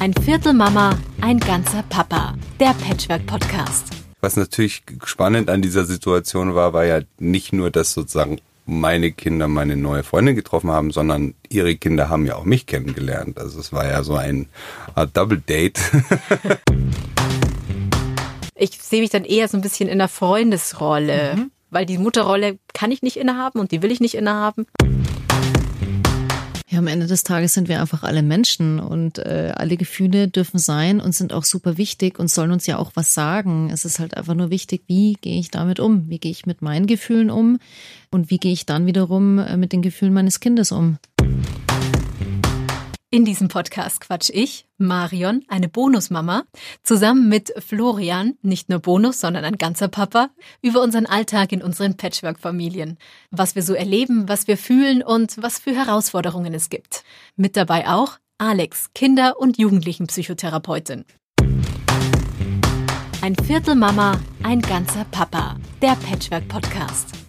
Ein Viertel Mama, ein ganzer Papa. Der Patchwork Podcast. Was natürlich spannend an dieser Situation war, war ja nicht nur, dass sozusagen meine Kinder meine neue Freundin getroffen haben, sondern ihre Kinder haben ja auch mich kennengelernt. Also es war ja so ein Art Double Date. ich sehe mich dann eher so ein bisschen in der Freundesrolle, mhm. weil die Mutterrolle kann ich nicht innehaben und die will ich nicht innehaben. Am Ende des Tages sind wir einfach alle Menschen und äh, alle Gefühle dürfen sein und sind auch super wichtig und sollen uns ja auch was sagen. Es ist halt einfach nur wichtig, wie gehe ich damit um? Wie gehe ich mit meinen Gefühlen um? Und wie gehe ich dann wiederum äh, mit den Gefühlen meines Kindes um? In diesem Podcast quatsch ich, Marion, eine Bonusmama, zusammen mit Florian, nicht nur Bonus, sondern ein ganzer Papa, über unseren Alltag in unseren Patchwork-Familien. Was wir so erleben, was wir fühlen und was für Herausforderungen es gibt. Mit dabei auch Alex, Kinder- und Jugendlichenpsychotherapeutin. Ein Viertel Mama, ein ganzer Papa. Der Patchwork-Podcast.